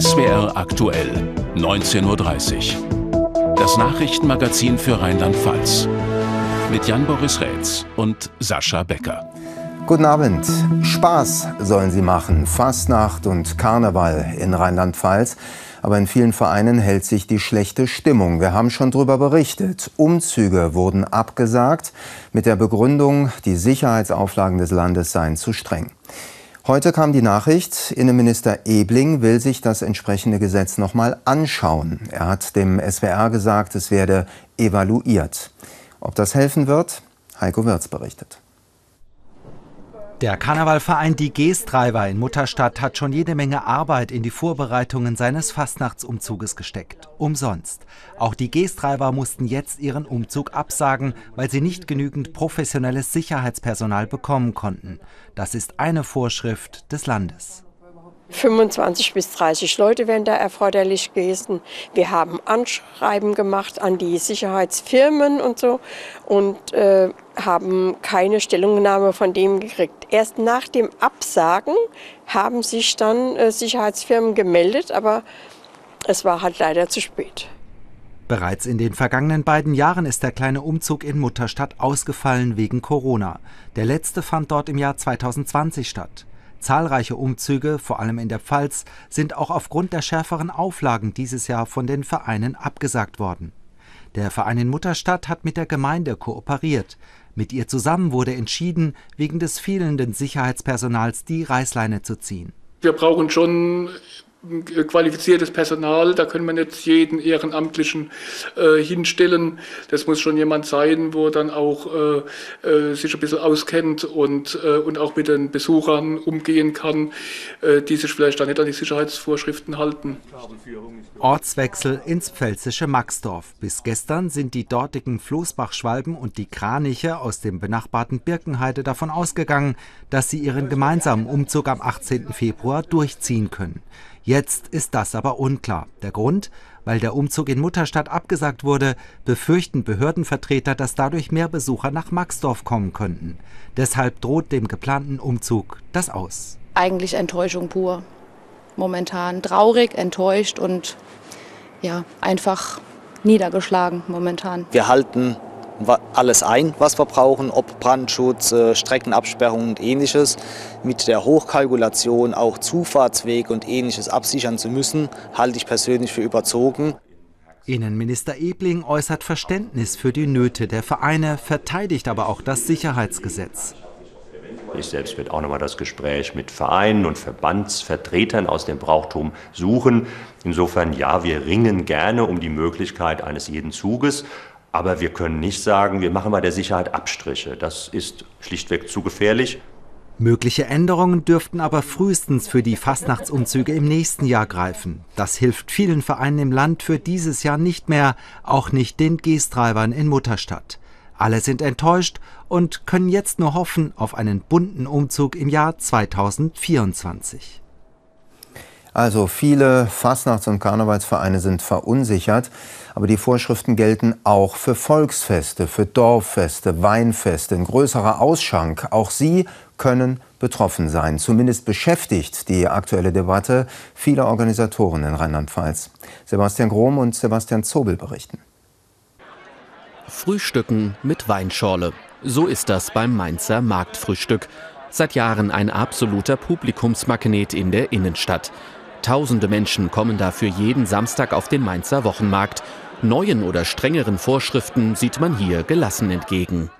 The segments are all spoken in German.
SWR aktuell, 19.30 Uhr. Das Nachrichtenmagazin für Rheinland-Pfalz. Mit Jan-Boris Rätz und Sascha Becker. Guten Abend. Spaß sollen sie machen. Fastnacht und Karneval in Rheinland-Pfalz. Aber in vielen Vereinen hält sich die schlechte Stimmung. Wir haben schon darüber berichtet. Umzüge wurden abgesagt mit der Begründung, die Sicherheitsauflagen des Landes seien zu streng. Heute kam die Nachricht, Innenminister Ebling will sich das entsprechende Gesetz noch mal anschauen. Er hat dem SWR gesagt, es werde evaluiert. Ob das helfen wird? Heiko Wirz berichtet. Der Karnevalverein Die Geestreiber in Mutterstadt hat schon jede Menge Arbeit in die Vorbereitungen seines Fastnachtsumzuges gesteckt. Umsonst. Auch die Geestreiber mussten jetzt ihren Umzug absagen, weil sie nicht genügend professionelles Sicherheitspersonal bekommen konnten. Das ist eine Vorschrift des Landes. 25 bis 30 Leute wären da erforderlich gewesen. Wir haben Anschreiben gemacht an die Sicherheitsfirmen und so und äh, haben keine Stellungnahme von dem gekriegt. Erst nach dem Absagen haben sich dann äh, Sicherheitsfirmen gemeldet, aber es war halt leider zu spät. Bereits in den vergangenen beiden Jahren ist der kleine Umzug in Mutterstadt ausgefallen wegen Corona. Der letzte fand dort im Jahr 2020 statt. Zahlreiche Umzüge, vor allem in der Pfalz, sind auch aufgrund der schärferen Auflagen dieses Jahr von den Vereinen abgesagt worden. Der Verein in Mutterstadt hat mit der Gemeinde kooperiert. Mit ihr zusammen wurde entschieden, wegen des fehlenden Sicherheitspersonals die Reißleine zu ziehen. Wir brauchen schon qualifiziertes Personal, da können wir nicht jeden Ehrenamtlichen äh, hinstellen. Das muss schon jemand sein, wo dann auch äh, äh, sich ein bisschen auskennt und, äh, und auch mit den Besuchern umgehen kann, äh, die sich vielleicht dann nicht an die Sicherheitsvorschriften halten. Ortswechsel ins pfälzische Maxdorf. Bis gestern sind die dortigen Floßbachschwalben und die Kraniche aus dem benachbarten Birkenheide davon ausgegangen, dass sie ihren gemeinsamen Umzug am 18. Februar durchziehen können. Jetzt ist das aber unklar. Der Grund? Weil der Umzug in Mutterstadt abgesagt wurde, befürchten Behördenvertreter, dass dadurch mehr Besucher nach Maxdorf kommen könnten. Deshalb droht dem geplanten Umzug das aus. Eigentlich Enttäuschung pur. Momentan traurig, enttäuscht und ja, einfach niedergeschlagen momentan. Wir halten alles ein, was wir brauchen, ob Brandschutz, äh, Streckenabsperrung und ähnliches. Mit der Hochkalkulation auch Zufahrtswege und ähnliches absichern zu müssen, halte ich persönlich für überzogen. Innenminister Ebling äußert Verständnis für die Nöte der Vereine, verteidigt aber auch das Sicherheitsgesetz. Ich selbst werde auch nochmal das Gespräch mit Vereinen und Verbandsvertretern aus dem Brauchtum suchen. Insofern ja, wir ringen gerne um die Möglichkeit eines jeden Zuges. Aber wir können nicht sagen, wir machen bei der Sicherheit Abstriche. Das ist schlichtweg zu gefährlich. Mögliche Änderungen dürften aber frühestens für die Fastnachtsumzüge im nächsten Jahr greifen. Das hilft vielen Vereinen im Land für dieses Jahr nicht mehr, auch nicht den Geestreibern in Mutterstadt. Alle sind enttäuscht und können jetzt nur hoffen auf einen bunten Umzug im Jahr 2024. Also viele Fastnachts- und Karnevalsvereine sind verunsichert. Aber die Vorschriften gelten auch für Volksfeste, für Dorffeste, Weinfeste, ein größerer Ausschank. Auch sie können betroffen sein. Zumindest beschäftigt die aktuelle Debatte viele Organisatoren in Rheinland-Pfalz. Sebastian Grom und Sebastian Zobel berichten. Frühstücken mit Weinschorle. So ist das beim Mainzer Marktfrühstück. Seit Jahren ein absoluter Publikumsmagnet in der Innenstadt. Tausende Menschen kommen dafür jeden Samstag auf den Mainzer Wochenmarkt. Neuen oder strengeren Vorschriften sieht man hier gelassen entgegen.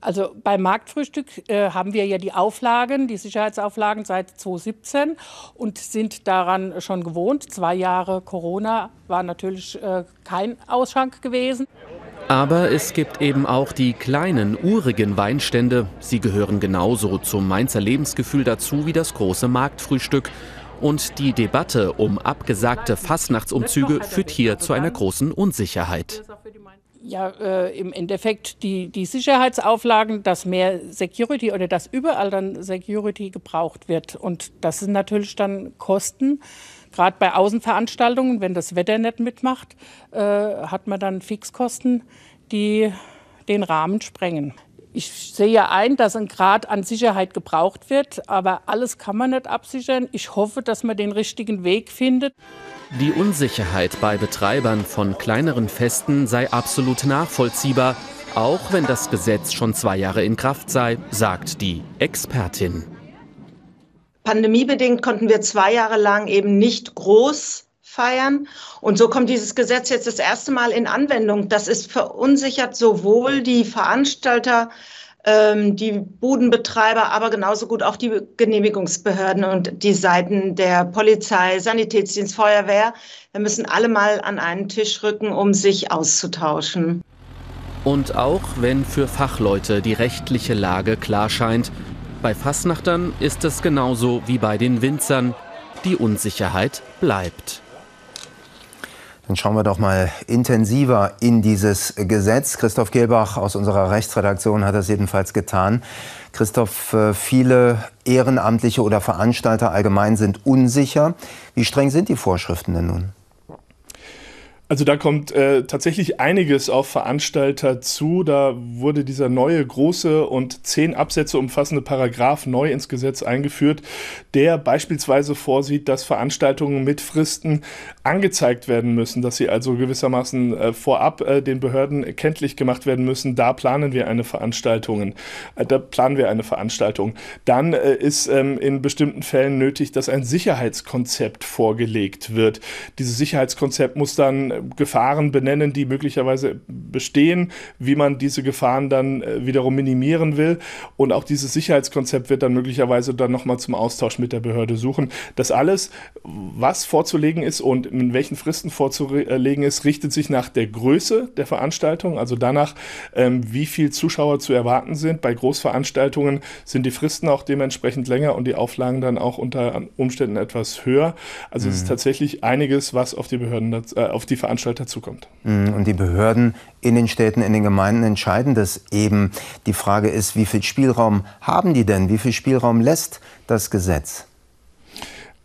Also beim Marktfrühstück äh, haben wir ja die Auflagen, die Sicherheitsauflagen seit 2017 und sind daran schon gewohnt. Zwei Jahre Corona war natürlich äh, kein Ausschank gewesen. Aber es gibt eben auch die kleinen, urigen Weinstände. Sie gehören genauso zum Mainzer Lebensgefühl dazu wie das große Marktfrühstück. Und die Debatte um abgesagte Fastnachtsumzüge führt hier zu einer großen Unsicherheit. Ja, äh, im Endeffekt die, die Sicherheitsauflagen, dass mehr Security oder dass überall dann Security gebraucht wird. Und das sind natürlich dann Kosten. Gerade bei Außenveranstaltungen, wenn das Wetter nicht mitmacht, äh, hat man dann Fixkosten, die den Rahmen sprengen. Ich sehe ein, dass ein Grad an Sicherheit gebraucht wird, aber alles kann man nicht absichern. Ich hoffe, dass man den richtigen Weg findet. Die Unsicherheit bei Betreibern von kleineren Festen sei absolut nachvollziehbar, auch wenn das Gesetz schon zwei Jahre in Kraft sei, sagt die Expertin. Pandemiebedingt konnten wir zwei Jahre lang eben nicht groß feiern. Und so kommt dieses Gesetz jetzt das erste Mal in Anwendung. Das ist verunsichert sowohl die Veranstalter, ähm, die Budenbetreiber, aber genauso gut auch die Genehmigungsbehörden und die Seiten der Polizei, Sanitätsdienst, Feuerwehr. Wir müssen alle mal an einen Tisch rücken, um sich auszutauschen. Und auch wenn für Fachleute die rechtliche Lage klar scheint, bei Fassnachtern ist es genauso wie bei den Winzern. Die Unsicherheit bleibt. Dann schauen wir doch mal intensiver in dieses Gesetz. Christoph Gehlbach aus unserer Rechtsredaktion hat das jedenfalls getan. Christoph, äh, viele Ehrenamtliche oder Veranstalter allgemein sind unsicher. Wie streng sind die Vorschriften denn nun? Also da kommt äh, tatsächlich einiges auf Veranstalter zu. Da wurde dieser neue große und zehn Absätze umfassende Paragraph neu ins Gesetz eingeführt, der beispielsweise vorsieht, dass Veranstaltungen mit Fristen angezeigt werden müssen, dass sie also gewissermaßen äh, vorab äh, den Behörden kenntlich gemacht werden müssen. Da planen wir eine Veranstaltung. Äh, da planen wir eine Veranstaltung. Dann äh, ist ähm, in bestimmten Fällen nötig, dass ein Sicherheitskonzept vorgelegt wird. Dieses Sicherheitskonzept muss dann Gefahren benennen, die möglicherweise bestehen, wie man diese Gefahren dann äh, wiederum minimieren will. Und auch dieses Sicherheitskonzept wird dann möglicherweise dann nochmal zum Austausch mit der Behörde suchen. Das alles, was vorzulegen ist und in welchen Fristen vorzulegen ist, richtet sich nach der Größe der Veranstaltung, also danach, ähm, wie viel Zuschauer zu erwarten sind. Bei Großveranstaltungen sind die Fristen auch dementsprechend länger und die Auflagen dann auch unter Umständen etwas höher. Also mhm. es ist mhm. tatsächlich einiges, was auf die Behörden, äh, auf die Veranstalter zukommt. Mhm, und die Behörden in den Städten, in den Gemeinden entscheiden das eben. Die Frage ist, wie viel Spielraum haben die denn? Wie viel Spielraum lässt das Gesetz?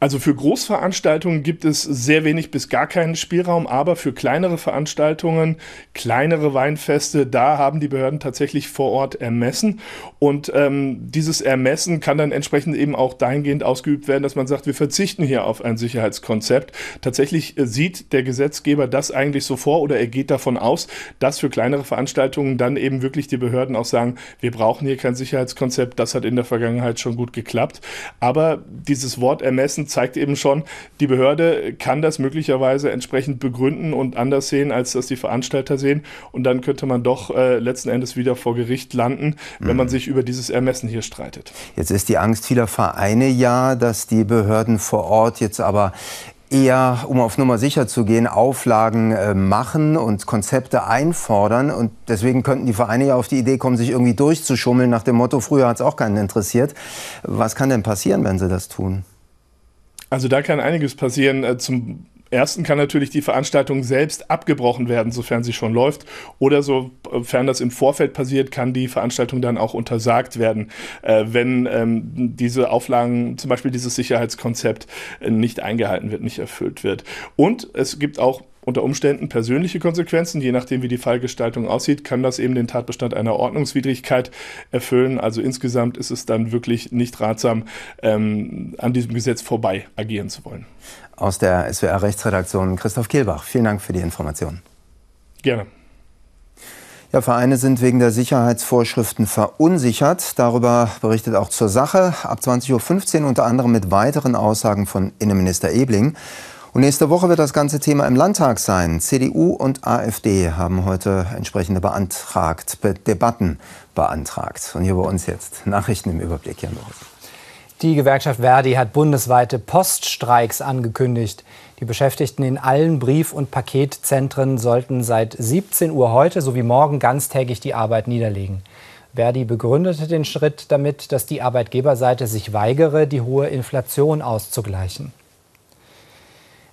Also für Großveranstaltungen gibt es sehr wenig bis gar keinen Spielraum, aber für kleinere Veranstaltungen, kleinere Weinfeste, da haben die Behörden tatsächlich vor Ort ermessen. Und ähm, dieses Ermessen kann dann entsprechend eben auch dahingehend ausgeübt werden, dass man sagt, wir verzichten hier auf ein Sicherheitskonzept. Tatsächlich äh, sieht der Gesetzgeber das eigentlich so vor oder er geht davon aus, dass für kleinere Veranstaltungen dann eben wirklich die Behörden auch sagen, wir brauchen hier kein Sicherheitskonzept. Das hat in der Vergangenheit schon gut geklappt. Aber dieses Wort Ermessen zeigt eben schon, die Behörde kann das möglicherweise entsprechend begründen und anders sehen, als das die Veranstalter sehen. Und dann könnte man doch äh, letzten Endes wieder vor Gericht landen, wenn mhm. man sich über dieses Ermessen hier streitet. Jetzt ist die Angst vieler Vereine ja, dass die Behörden vor Ort jetzt aber eher, um auf Nummer sicher zu gehen, Auflagen äh, machen und Konzepte einfordern. Und deswegen könnten die Vereine ja auf die Idee kommen, sich irgendwie durchzuschummeln nach dem Motto, früher hat es auch keinen interessiert. Was kann denn passieren, wenn sie das tun? Also da kann einiges passieren. Äh, zum ersten kann natürlich die Veranstaltung selbst abgebrochen werden, sofern sie schon läuft. Oder sofern das im Vorfeld passiert, kann die Veranstaltung dann auch untersagt werden, äh, wenn ähm, diese Auflagen, zum Beispiel dieses Sicherheitskonzept, äh, nicht eingehalten wird, nicht erfüllt wird. Und es gibt auch unter Umständen persönliche Konsequenzen. Je nachdem, wie die Fallgestaltung aussieht, kann das eben den Tatbestand einer Ordnungswidrigkeit erfüllen. Also insgesamt ist es dann wirklich nicht ratsam, ähm, an diesem Gesetz vorbei agieren zu wollen. Aus der SWR-Rechtsredaktion Christoph Kehlbach. Vielen Dank für die Information. Gerne. Ja, Vereine sind wegen der Sicherheitsvorschriften verunsichert. Darüber berichtet auch zur Sache ab 20.15 Uhr unter anderem mit weiteren Aussagen von Innenminister Ebling. Und nächste Woche wird das ganze Thema im Landtag sein. CDU und AfD haben heute entsprechende beantragt, Be Debatten beantragt. Und hier bei uns jetzt Nachrichten im Überblick. Jan Boris. Die Gewerkschaft Verdi hat bundesweite Poststreiks angekündigt. Die Beschäftigten in allen Brief- und Paketzentren sollten seit 17 Uhr heute sowie morgen ganztägig die Arbeit niederlegen. Verdi begründete den Schritt damit, dass die Arbeitgeberseite sich weigere, die hohe Inflation auszugleichen.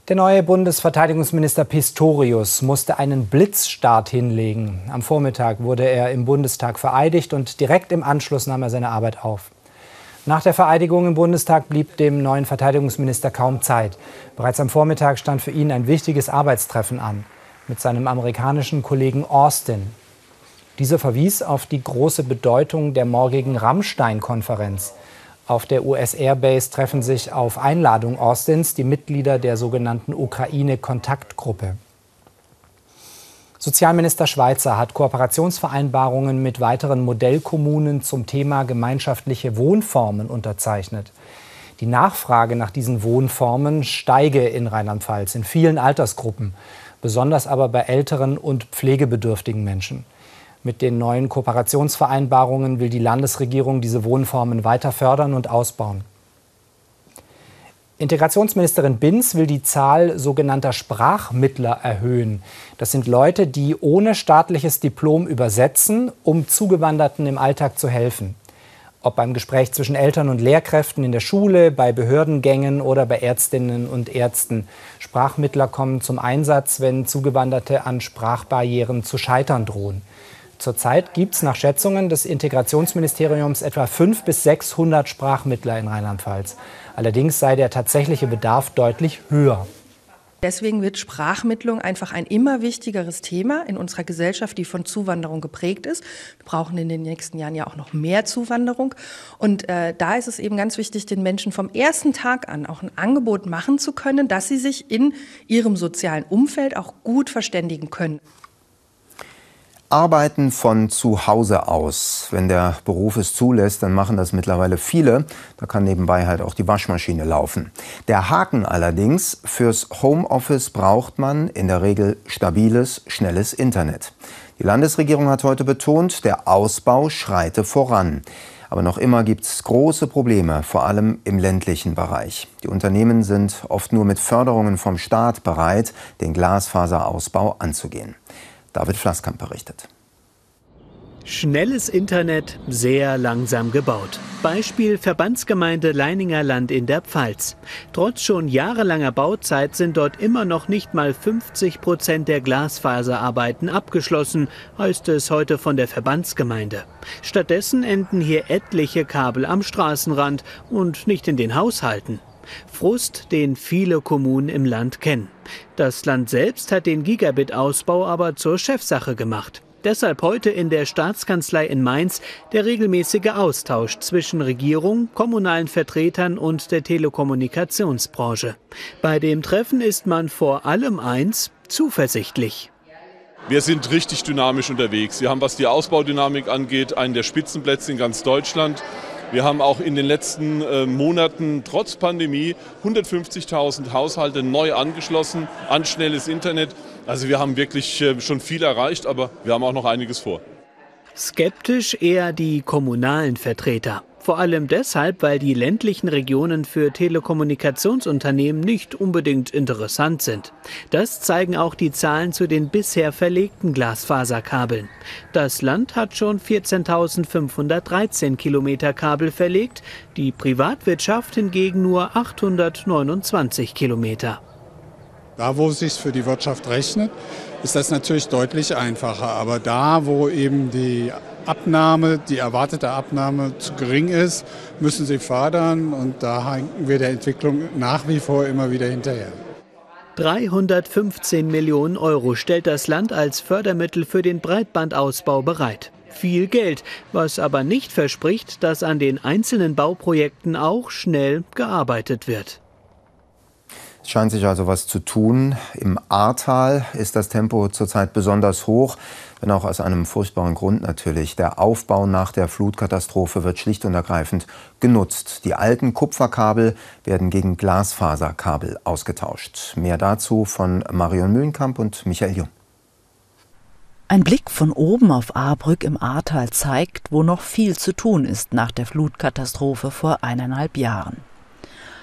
Der neue Bundesverteidigungsminister Pistorius musste einen Blitzstart hinlegen. Am Vormittag wurde er im Bundestag vereidigt und direkt im Anschluss nahm er seine Arbeit auf. Nach der Vereidigung im Bundestag blieb dem neuen Verteidigungsminister kaum Zeit. Bereits am Vormittag stand für ihn ein wichtiges Arbeitstreffen an mit seinem amerikanischen Kollegen Austin. Dieser verwies auf die große Bedeutung der morgigen Rammstein-Konferenz. Auf der US-Airbase treffen sich auf Einladung Austins die Mitglieder der sogenannten Ukraine-Kontaktgruppe. Sozialminister Schweizer hat Kooperationsvereinbarungen mit weiteren Modellkommunen zum Thema gemeinschaftliche Wohnformen unterzeichnet. Die Nachfrage nach diesen Wohnformen steige in Rheinland-Pfalz in vielen Altersgruppen, besonders aber bei älteren und pflegebedürftigen Menschen. Mit den neuen Kooperationsvereinbarungen will die Landesregierung diese Wohnformen weiter fördern und ausbauen. Integrationsministerin Binz will die Zahl sogenannter Sprachmittler erhöhen. Das sind Leute, die ohne staatliches Diplom übersetzen, um Zugewanderten im Alltag zu helfen. Ob beim Gespräch zwischen Eltern und Lehrkräften in der Schule, bei Behördengängen oder bei Ärztinnen und Ärzten. Sprachmittler kommen zum Einsatz, wenn Zugewanderte an Sprachbarrieren zu scheitern drohen. Zurzeit gibt es nach Schätzungen des Integrationsministeriums etwa 500 bis 600 Sprachmittler in Rheinland-Pfalz. Allerdings sei der tatsächliche Bedarf deutlich höher. Deswegen wird Sprachmittlung einfach ein immer wichtigeres Thema in unserer Gesellschaft, die von Zuwanderung geprägt ist. Wir brauchen in den nächsten Jahren ja auch noch mehr Zuwanderung. Und äh, da ist es eben ganz wichtig, den Menschen vom ersten Tag an auch ein Angebot machen zu können, dass sie sich in ihrem sozialen Umfeld auch gut verständigen können. Arbeiten von zu Hause aus. Wenn der Beruf es zulässt, dann machen das mittlerweile viele. Da kann nebenbei halt auch die Waschmaschine laufen. Der Haken allerdings, fürs Homeoffice braucht man in der Regel stabiles, schnelles Internet. Die Landesregierung hat heute betont, der Ausbau schreite voran. Aber noch immer gibt es große Probleme, vor allem im ländlichen Bereich. Die Unternehmen sind oft nur mit Förderungen vom Staat bereit, den Glasfaserausbau anzugehen. David Flasskamp berichtet. Schnelles Internet, sehr langsam gebaut. Beispiel Verbandsgemeinde Leininger Land in der Pfalz. Trotz schon jahrelanger Bauzeit sind dort immer noch nicht mal 50 Prozent der Glasfaserarbeiten abgeschlossen, heißt es heute von der Verbandsgemeinde. Stattdessen enden hier etliche Kabel am Straßenrand und nicht in den Haushalten. Frust, den viele Kommunen im Land kennen. Das Land selbst hat den Gigabit-Ausbau aber zur Chefsache gemacht. Deshalb heute in der Staatskanzlei in Mainz der regelmäßige Austausch zwischen Regierung, kommunalen Vertretern und der Telekommunikationsbranche. Bei dem Treffen ist man vor allem eins zuversichtlich. Wir sind richtig dynamisch unterwegs. Wir haben, was die Ausbaudynamik angeht, einen der Spitzenplätze in ganz Deutschland. Wir haben auch in den letzten äh, Monaten trotz Pandemie 150.000 Haushalte neu angeschlossen an schnelles Internet. Also wir haben wirklich äh, schon viel erreicht, aber wir haben auch noch einiges vor. Skeptisch eher die kommunalen Vertreter. Vor allem deshalb, weil die ländlichen Regionen für Telekommunikationsunternehmen nicht unbedingt interessant sind. Das zeigen auch die Zahlen zu den bisher verlegten Glasfaserkabeln. Das Land hat schon 14.513 Kilometer Kabel verlegt, die Privatwirtschaft hingegen nur 829 Kilometer. Da, wo es sich für die Wirtschaft rechnet, ist das natürlich deutlich einfacher. Aber da, wo eben die Abnahme, die erwartete Abnahme zu gering ist, müssen sie fördern und da hängen wir der Entwicklung nach wie vor immer wieder hinterher. 315 Millionen Euro stellt das Land als Fördermittel für den Breitbandausbau bereit. Viel Geld, was aber nicht verspricht, dass an den einzelnen Bauprojekten auch schnell gearbeitet wird. Scheint sich also was zu tun. Im Ahrtal ist das Tempo zurzeit besonders hoch, wenn auch aus einem furchtbaren Grund natürlich. Der Aufbau nach der Flutkatastrophe wird schlicht und ergreifend genutzt. Die alten Kupferkabel werden gegen Glasfaserkabel ausgetauscht. Mehr dazu von Marion Mühlenkamp und Michael Jung. Ein Blick von oben auf Ahrbrück im Ahrtal zeigt, wo noch viel zu tun ist nach der Flutkatastrophe vor eineinhalb Jahren.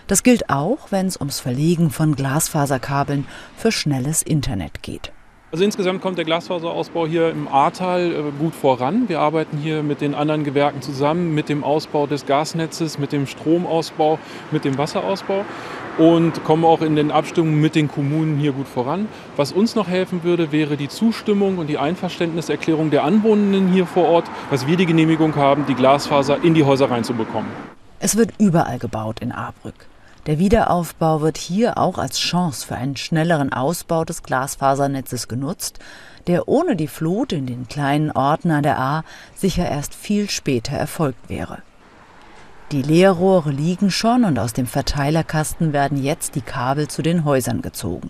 Das gilt auch, wenn es ums Verlegen von Glasfaserkabeln für schnelles Internet geht. Also insgesamt kommt der Glasfaserausbau hier im Ahrtal äh, gut voran. Wir arbeiten hier mit den anderen Gewerken zusammen, mit dem Ausbau des Gasnetzes, mit dem Stromausbau, mit dem Wasserausbau und kommen auch in den Abstimmungen mit den Kommunen hier gut voran. Was uns noch helfen würde, wäre die Zustimmung und die Einverständniserklärung der Anwohnenden hier vor Ort, dass wir die Genehmigung haben, die Glasfaser in die Häuser reinzubekommen. Es wird überall gebaut in Ahrbrück. Der Wiederaufbau wird hier auch als Chance für einen schnelleren Ausbau des Glasfasernetzes genutzt, der ohne die Flut in den kleinen Orten an der A sicher erst viel später erfolgt wäre. Die Leerrohre liegen schon und aus dem Verteilerkasten werden jetzt die Kabel zu den Häusern gezogen.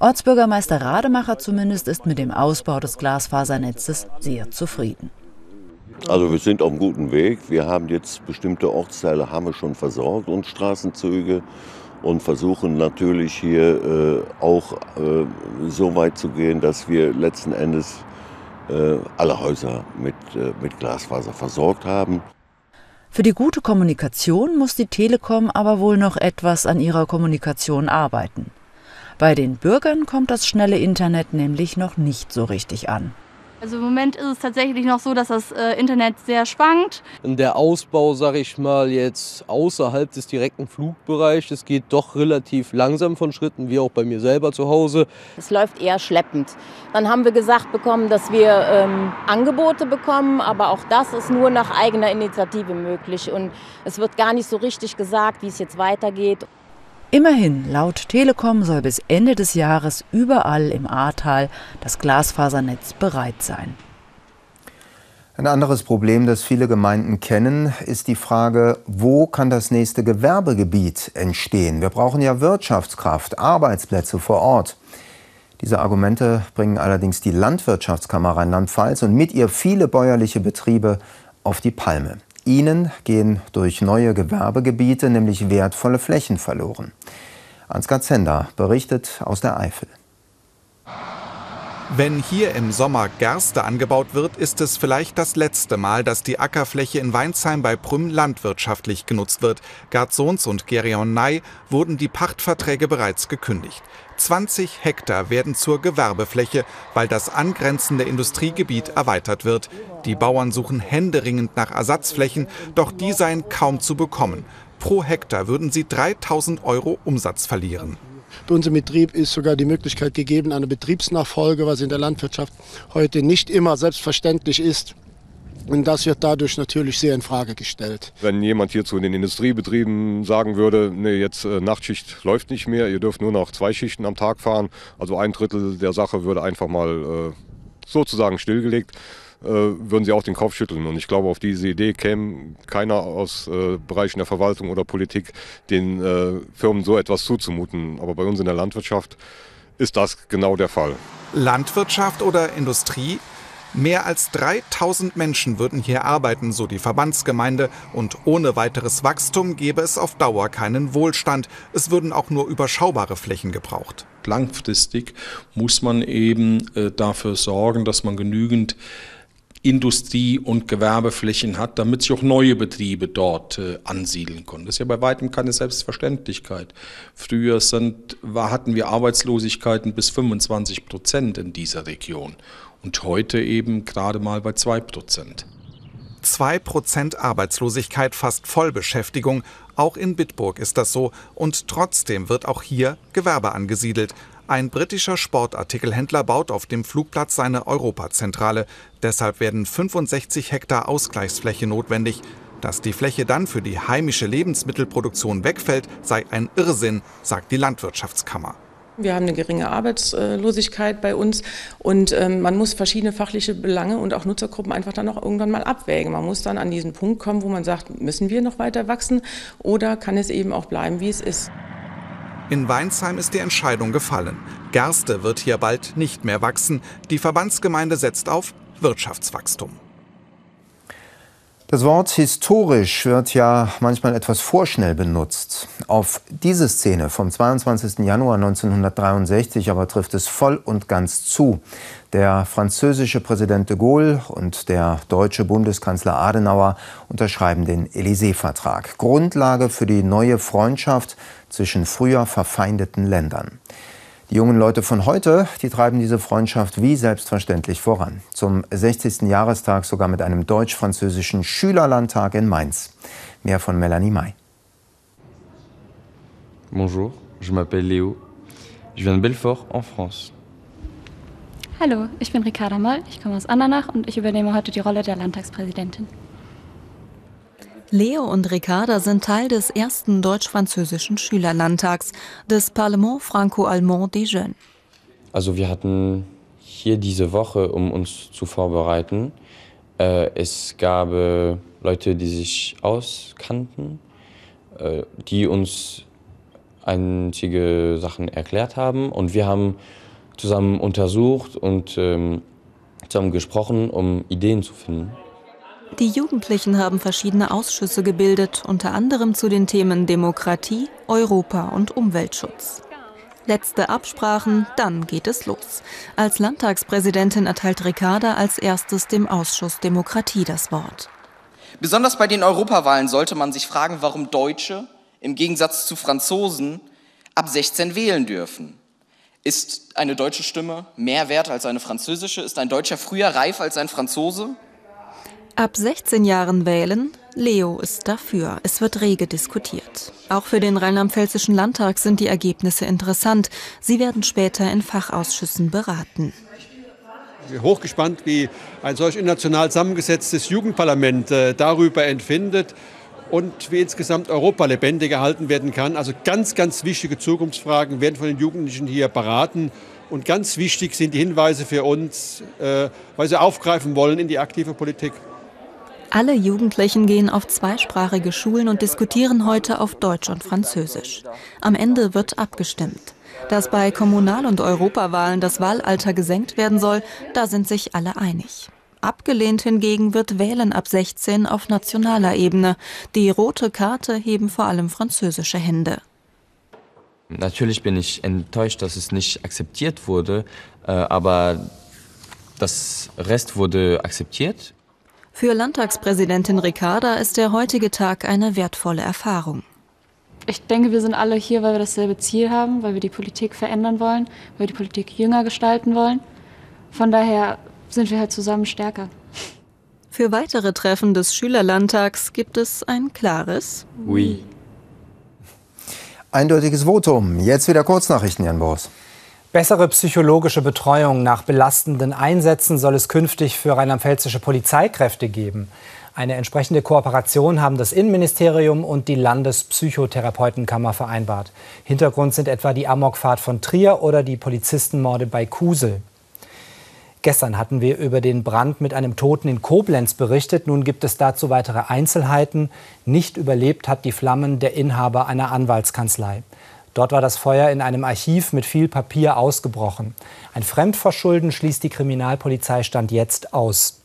Ortsbürgermeister Rademacher zumindest ist mit dem Ausbau des Glasfasernetzes sehr zufrieden. Also wir sind auf einem guten Weg. Wir haben jetzt bestimmte Ortsteile haben wir schon versorgt und Straßenzüge und versuchen natürlich hier äh, auch äh, so weit zu gehen, dass wir letzten Endes äh, alle Häuser mit, äh, mit Glasfaser versorgt haben. Für die gute Kommunikation muss die Telekom aber wohl noch etwas an ihrer Kommunikation arbeiten. Bei den Bürgern kommt das schnelle Internet nämlich noch nicht so richtig an. Also im Moment ist es tatsächlich noch so, dass das äh, Internet sehr schwankt. Der Ausbau, sage ich mal, jetzt außerhalb des direkten Flugbereichs, geht doch relativ langsam von Schritten, wie auch bei mir selber zu Hause. Es läuft eher schleppend. Dann haben wir gesagt bekommen, dass wir ähm, Angebote bekommen, aber auch das ist nur nach eigener Initiative möglich. Und es wird gar nicht so richtig gesagt, wie es jetzt weitergeht. Immerhin, laut Telekom soll bis Ende des Jahres überall im Ahrtal das Glasfasernetz bereit sein. Ein anderes Problem, das viele Gemeinden kennen, ist die Frage, wo kann das nächste Gewerbegebiet entstehen? Wir brauchen ja Wirtschaftskraft, Arbeitsplätze vor Ort. Diese Argumente bringen allerdings die Landwirtschaftskammer Rheinland-Pfalz und mit ihr viele bäuerliche Betriebe auf die Palme. Ihnen gehen durch neue Gewerbegebiete nämlich wertvolle Flächen verloren. Ansgar Zender berichtet aus der Eifel. Wenn hier im Sommer Gerste angebaut wird, ist es vielleicht das letzte Mal, dass die Ackerfläche in Weinsheim bei Prüm landwirtschaftlich genutzt wird. Gerd Sohns und Gerion Ney wurden die Pachtverträge bereits gekündigt. 20 Hektar werden zur Gewerbefläche, weil das angrenzende Industriegebiet erweitert wird. Die Bauern suchen händeringend nach Ersatzflächen, doch die seien kaum zu bekommen. Pro Hektar würden sie 3000 Euro Umsatz verlieren. Bei unserem Betrieb ist sogar die Möglichkeit gegeben, eine Betriebsnachfolge, was in der Landwirtschaft heute nicht immer selbstverständlich ist. Und das wird dadurch natürlich sehr in Frage gestellt. Wenn jemand hier zu den Industriebetrieben sagen würde, nee, jetzt äh, Nachtschicht läuft nicht mehr, ihr dürft nur noch zwei Schichten am Tag fahren, also ein Drittel der Sache würde einfach mal äh, sozusagen stillgelegt, äh, würden sie auch den Kopf schütteln. Und ich glaube, auf diese Idee käme keiner aus äh, Bereichen der Verwaltung oder Politik, den äh, Firmen so etwas zuzumuten. Aber bei uns in der Landwirtschaft ist das genau der Fall. Landwirtschaft oder Industrie? Mehr als 3000 Menschen würden hier arbeiten, so die Verbandsgemeinde, und ohne weiteres Wachstum gäbe es auf Dauer keinen Wohlstand. Es würden auch nur überschaubare Flächen gebraucht. Langfristig muss man eben äh, dafür sorgen, dass man genügend Industrie- und Gewerbeflächen hat, damit sich auch neue Betriebe dort äh, ansiedeln können. Das ist ja bei weitem keine Selbstverständlichkeit. Früher sind, war, hatten wir Arbeitslosigkeiten bis 25 Prozent in dieser Region und heute eben gerade mal bei 2 Prozent. 2 Prozent Arbeitslosigkeit, fast Vollbeschäftigung. Auch in Bitburg ist das so. Und trotzdem wird auch hier Gewerbe angesiedelt. Ein britischer Sportartikelhändler baut auf dem Flugplatz seine Europazentrale. Deshalb werden 65 Hektar Ausgleichsfläche notwendig. Dass die Fläche dann für die heimische Lebensmittelproduktion wegfällt, sei ein Irrsinn, sagt die Landwirtschaftskammer. Wir haben eine geringe Arbeitslosigkeit bei uns und ähm, man muss verschiedene fachliche Belange und auch Nutzergruppen einfach dann auch irgendwann mal abwägen. Man muss dann an diesen Punkt kommen, wo man sagt, müssen wir noch weiter wachsen oder kann es eben auch bleiben, wie es ist. In Weinsheim ist die Entscheidung gefallen. Gerste wird hier bald nicht mehr wachsen. Die Verbandsgemeinde setzt auf Wirtschaftswachstum. Das Wort historisch wird ja manchmal etwas vorschnell benutzt. Auf diese Szene vom 22. Januar 1963 aber trifft es voll und ganz zu. Der französische Präsident de Gaulle und der deutsche Bundeskanzler Adenauer unterschreiben den Élysée-Vertrag. Grundlage für die neue Freundschaft zwischen früher verfeindeten Ländern. Die jungen Leute von heute, die treiben diese Freundschaft wie selbstverständlich voran. Zum 60. Jahrestag sogar mit einem deutsch-französischen Schülerlandtag in Mainz. Mehr von Melanie May. Bonjour, je m'appelle Léo. Je viens de Belfort en France. Hallo, ich bin Ricarda Moll, ich komme aus Andernach und ich übernehme heute die Rolle der Landtagspräsidentin. Leo und Ricarda sind Teil des ersten deutsch-französischen Schülerlandtags, des Parlement Franco-Allemand des Jeunes. Also wir hatten hier diese Woche, um uns zu vorbereiten. Äh, es gab äh, Leute, die sich auskannten, äh, die uns einzige Sachen erklärt haben und wir haben zusammen untersucht und ähm, zusammen gesprochen, um Ideen zu finden. Die Jugendlichen haben verschiedene Ausschüsse gebildet, unter anderem zu den Themen Demokratie, Europa und Umweltschutz. Letzte Absprachen, dann geht es los. Als Landtagspräsidentin erteilt Ricarda als erstes dem Ausschuss Demokratie das Wort. Besonders bei den Europawahlen sollte man sich fragen, warum Deutsche im Gegensatz zu Franzosen ab 16 wählen dürfen. Ist eine deutsche Stimme mehr wert als eine französische? Ist ein Deutscher früher reif als ein Franzose? Ab 16 Jahren wählen, Leo ist dafür. Es wird rege diskutiert. Auch für den Rheinland-Pfälzischen Landtag sind die Ergebnisse interessant. Sie werden später in Fachausschüssen beraten. Ich bin hochgespannt, wie ein solch international zusammengesetztes Jugendparlament äh, darüber entfindet und wie insgesamt Europa lebendig erhalten werden kann. Also ganz, ganz wichtige Zukunftsfragen werden von den Jugendlichen hier beraten. Und ganz wichtig sind die Hinweise für uns, äh, weil sie aufgreifen wollen in die aktive Politik. Alle Jugendlichen gehen auf zweisprachige Schulen und diskutieren heute auf Deutsch und Französisch. Am Ende wird abgestimmt. Dass bei Kommunal- und Europawahlen das Wahlalter gesenkt werden soll, da sind sich alle einig. Abgelehnt hingegen wird Wählen ab 16 auf nationaler Ebene. Die rote Karte heben vor allem französische Hände. Natürlich bin ich enttäuscht, dass es nicht akzeptiert wurde, äh, aber das Rest wurde akzeptiert. Für Landtagspräsidentin Ricarda ist der heutige Tag eine wertvolle Erfahrung. Ich denke, wir sind alle hier, weil wir dasselbe Ziel haben, weil wir die Politik verändern wollen, weil wir die Politik jünger gestalten wollen. Von daher sind wir halt zusammen stärker. Für weitere Treffen des Schülerlandtags gibt es ein klares Oui. Eindeutiges Votum. Jetzt wieder Kurznachrichten, Jan Boris. Bessere psychologische Betreuung nach belastenden Einsätzen soll es künftig für rheinland-pfälzische Polizeikräfte geben. Eine entsprechende Kooperation haben das Innenministerium und die Landespsychotherapeutenkammer vereinbart. Hintergrund sind etwa die Amokfahrt von Trier oder die Polizistenmorde bei Kusel. Gestern hatten wir über den Brand mit einem Toten in Koblenz berichtet. Nun gibt es dazu weitere Einzelheiten. Nicht überlebt hat die Flammen der Inhaber einer Anwaltskanzlei. Dort war das Feuer in einem Archiv mit viel Papier ausgebrochen. Ein Fremdverschulden schließt die Kriminalpolizei Stand jetzt aus.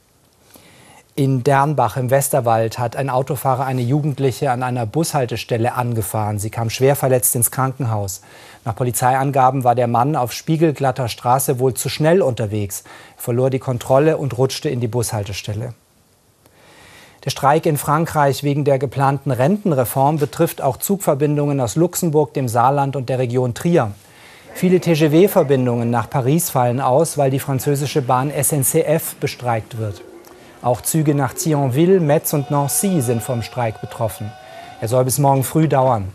In Dernbach im Westerwald hat ein Autofahrer eine Jugendliche an einer Bushaltestelle angefahren. Sie kam schwer verletzt ins Krankenhaus. Nach Polizeiangaben war der Mann auf spiegelglatter Straße wohl zu schnell unterwegs, verlor die Kontrolle und rutschte in die Bushaltestelle. Der Streik in Frankreich wegen der geplanten Rentenreform betrifft auch Zugverbindungen aus Luxemburg, dem Saarland und der Region Trier. Viele TGV-Verbindungen nach Paris fallen aus, weil die französische Bahn SNCF bestreikt wird. Auch Züge nach Thionville, Metz und Nancy sind vom Streik betroffen. Er soll bis morgen früh dauern.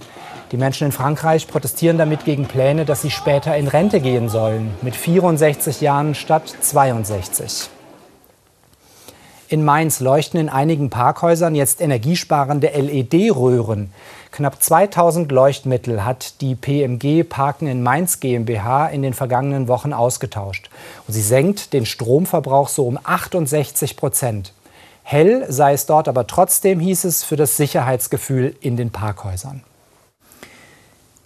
Die Menschen in Frankreich protestieren damit gegen Pläne, dass sie später in Rente gehen sollen, mit 64 Jahren statt 62. In Mainz leuchten in einigen Parkhäusern jetzt energiesparende LED-Röhren. Knapp 2000 Leuchtmittel hat die PMG Parken in Mainz GmbH in den vergangenen Wochen ausgetauscht. Und sie senkt den Stromverbrauch so um 68 Prozent. Hell sei es dort aber trotzdem, hieß es, für das Sicherheitsgefühl in den Parkhäusern.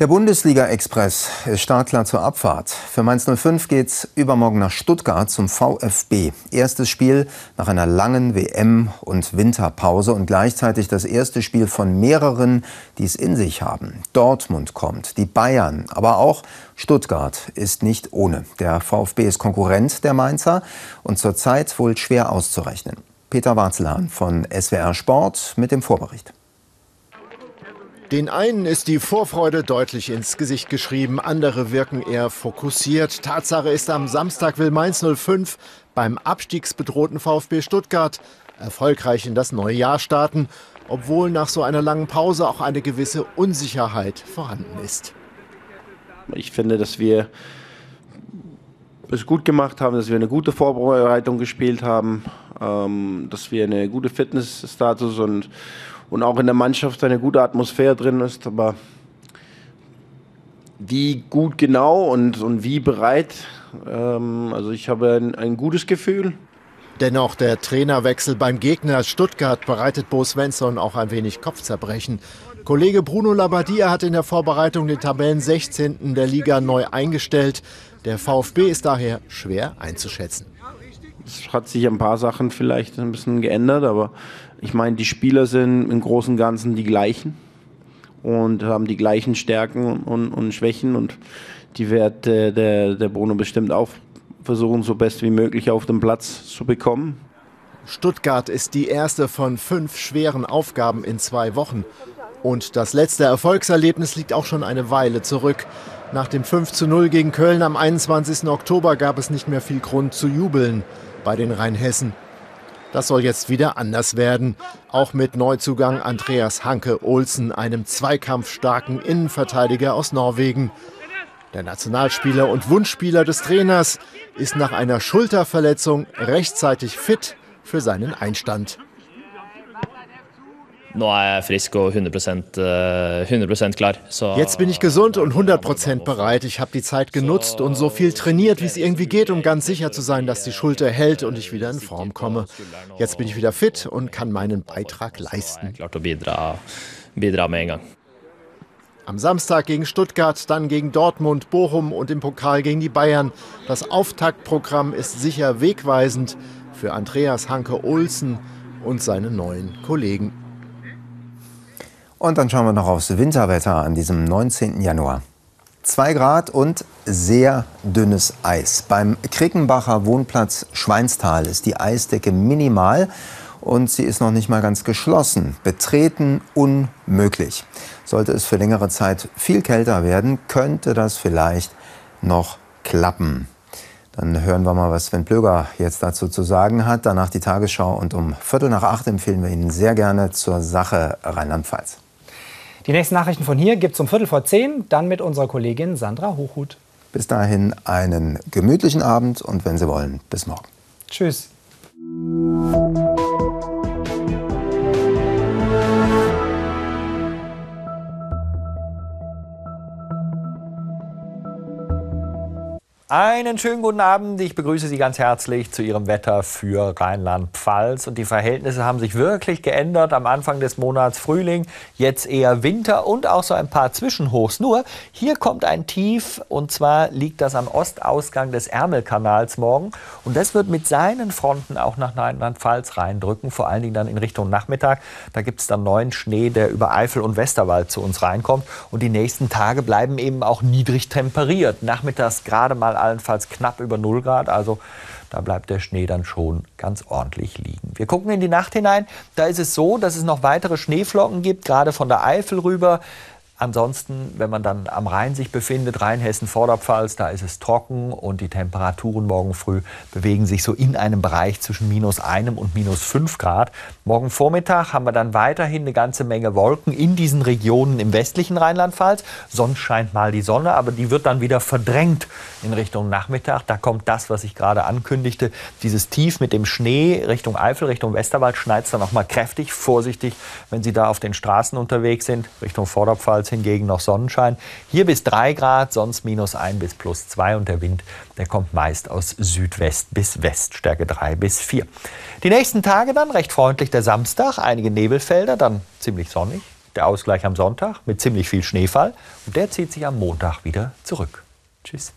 Der Bundesliga-Express ist startklar zur Abfahrt. Für Mainz 05 geht's übermorgen nach Stuttgart zum VfB. Erstes Spiel nach einer langen WM- und Winterpause und gleichzeitig das erste Spiel von mehreren, die es in sich haben. Dortmund kommt, die Bayern, aber auch Stuttgart ist nicht ohne. Der VfB ist Konkurrent der Mainzer und zurzeit wohl schwer auszurechnen. Peter Warzelhahn von SWR Sport mit dem Vorbericht. Den einen ist die Vorfreude deutlich ins Gesicht geschrieben, andere wirken eher fokussiert. Tatsache ist, am Samstag will Mainz 05 beim abstiegsbedrohten VfB Stuttgart erfolgreich in das neue Jahr starten, obwohl nach so einer langen Pause auch eine gewisse Unsicherheit vorhanden ist. Ich finde, dass wir es gut gemacht haben, dass wir eine gute Vorbereitung gespielt haben, ähm, dass wir eine gute Fitnessstatus und und auch in der Mannschaft eine gute Atmosphäre drin ist. Aber wie gut genau und, und wie bereit, ähm, also ich habe ein, ein gutes Gefühl. Dennoch der Trainerwechsel beim Gegner Stuttgart bereitet Bo Svensson auch ein wenig Kopfzerbrechen. Kollege Bruno Labbadia hat in der Vorbereitung den Tabellen 16. der Liga neu eingestellt. Der VfB ist daher schwer einzuschätzen. Es hat sich ein paar Sachen vielleicht ein bisschen geändert, aber ich meine, die Spieler sind im Großen und Ganzen die gleichen und haben die gleichen Stärken und, und Schwächen und die wird äh, der, der Bruno bestimmt auch versuchen, so best wie möglich auf dem Platz zu bekommen. Stuttgart ist die erste von fünf schweren Aufgaben in zwei Wochen. Und das letzte Erfolgserlebnis liegt auch schon eine Weile zurück. Nach dem 5 zu 0 gegen Köln am 21. Oktober gab es nicht mehr viel Grund zu jubeln bei den Rheinhessen. Das soll jetzt wieder anders werden. Auch mit Neuzugang Andreas Hanke Olsen, einem zweikampfstarken Innenverteidiger aus Norwegen. Der Nationalspieler und Wunschspieler des Trainers ist nach einer Schulterverletzung rechtzeitig fit für seinen Einstand. Eh, Jetzt bin ich gesund und 100% bereit. Ich habe die Zeit genutzt und so viel trainiert, wie es irgendwie geht, um ganz sicher zu sein, dass die Schulter hält und ich wieder in Form komme. Jetzt bin ich wieder fit und kann meinen Beitrag leisten. Am Samstag gegen Stuttgart, dann gegen Dortmund, Bochum und im Pokal gegen die Bayern. Das Auftaktprogramm ist sicher wegweisend für Andreas Hanke Olsen und seine neuen Kollegen. Und dann schauen wir noch aufs Winterwetter an diesem 19. Januar. 2 Grad und sehr dünnes Eis. Beim Krickenbacher Wohnplatz Schweinstal ist die Eisdecke minimal und sie ist noch nicht mal ganz geschlossen. Betreten unmöglich. Sollte es für längere Zeit viel kälter werden, könnte das vielleicht noch klappen. Dann hören wir mal, was Sven Plöger jetzt dazu zu sagen hat. Danach die Tagesschau und um Viertel nach acht empfehlen wir Ihnen sehr gerne zur Sache Rheinland-Pfalz. Die nächsten Nachrichten von hier gibt es um Viertel vor zehn, dann mit unserer Kollegin Sandra Hochhuth. Bis dahin einen gemütlichen Abend und wenn Sie wollen, bis morgen. Tschüss. Einen schönen guten Abend. Ich begrüße Sie ganz herzlich zu Ihrem Wetter für Rheinland-Pfalz. Und die Verhältnisse haben sich wirklich geändert. Am Anfang des Monats Frühling, jetzt eher Winter und auch so ein paar Zwischenhochs. Nur hier kommt ein Tief und zwar liegt das am Ostausgang des Ärmelkanals morgen. Und das wird mit seinen Fronten auch nach Rheinland-Pfalz reindrücken, vor allen Dingen dann in Richtung Nachmittag. Da gibt es dann neuen Schnee, der über Eifel und Westerwald zu uns reinkommt. Und die nächsten Tage bleiben eben auch niedrig temperiert. Nachmittags gerade mal allenfalls knapp über 0 Grad. Also da bleibt der Schnee dann schon ganz ordentlich liegen. Wir gucken in die Nacht hinein. Da ist es so, dass es noch weitere Schneeflocken gibt, gerade von der Eifel rüber. Ansonsten, wenn man dann am Rhein sich befindet, Rheinhessen, Vorderpfalz, da ist es trocken und die Temperaturen morgen früh bewegen sich so in einem Bereich zwischen minus einem und minus fünf Grad. Morgen Vormittag haben wir dann weiterhin eine ganze Menge Wolken in diesen Regionen im westlichen Rheinland-Pfalz. Sonst scheint mal die Sonne, aber die wird dann wieder verdrängt in Richtung Nachmittag. Da kommt das, was ich gerade ankündigte, dieses Tief mit dem Schnee Richtung Eifel, Richtung Westerwald schneit es dann auch mal kräftig. Vorsichtig, wenn Sie da auf den Straßen unterwegs sind, Richtung Vorderpfalz hingegen noch Sonnenschein. Hier bis 3 Grad, sonst minus 1 bis plus 2 und der Wind, der kommt meist aus Südwest bis West, Stärke 3 bis 4. Die nächsten Tage dann recht freundlich der Samstag, einige Nebelfelder, dann ziemlich sonnig. Der Ausgleich am Sonntag mit ziemlich viel Schneefall und der zieht sich am Montag wieder zurück. Tschüss.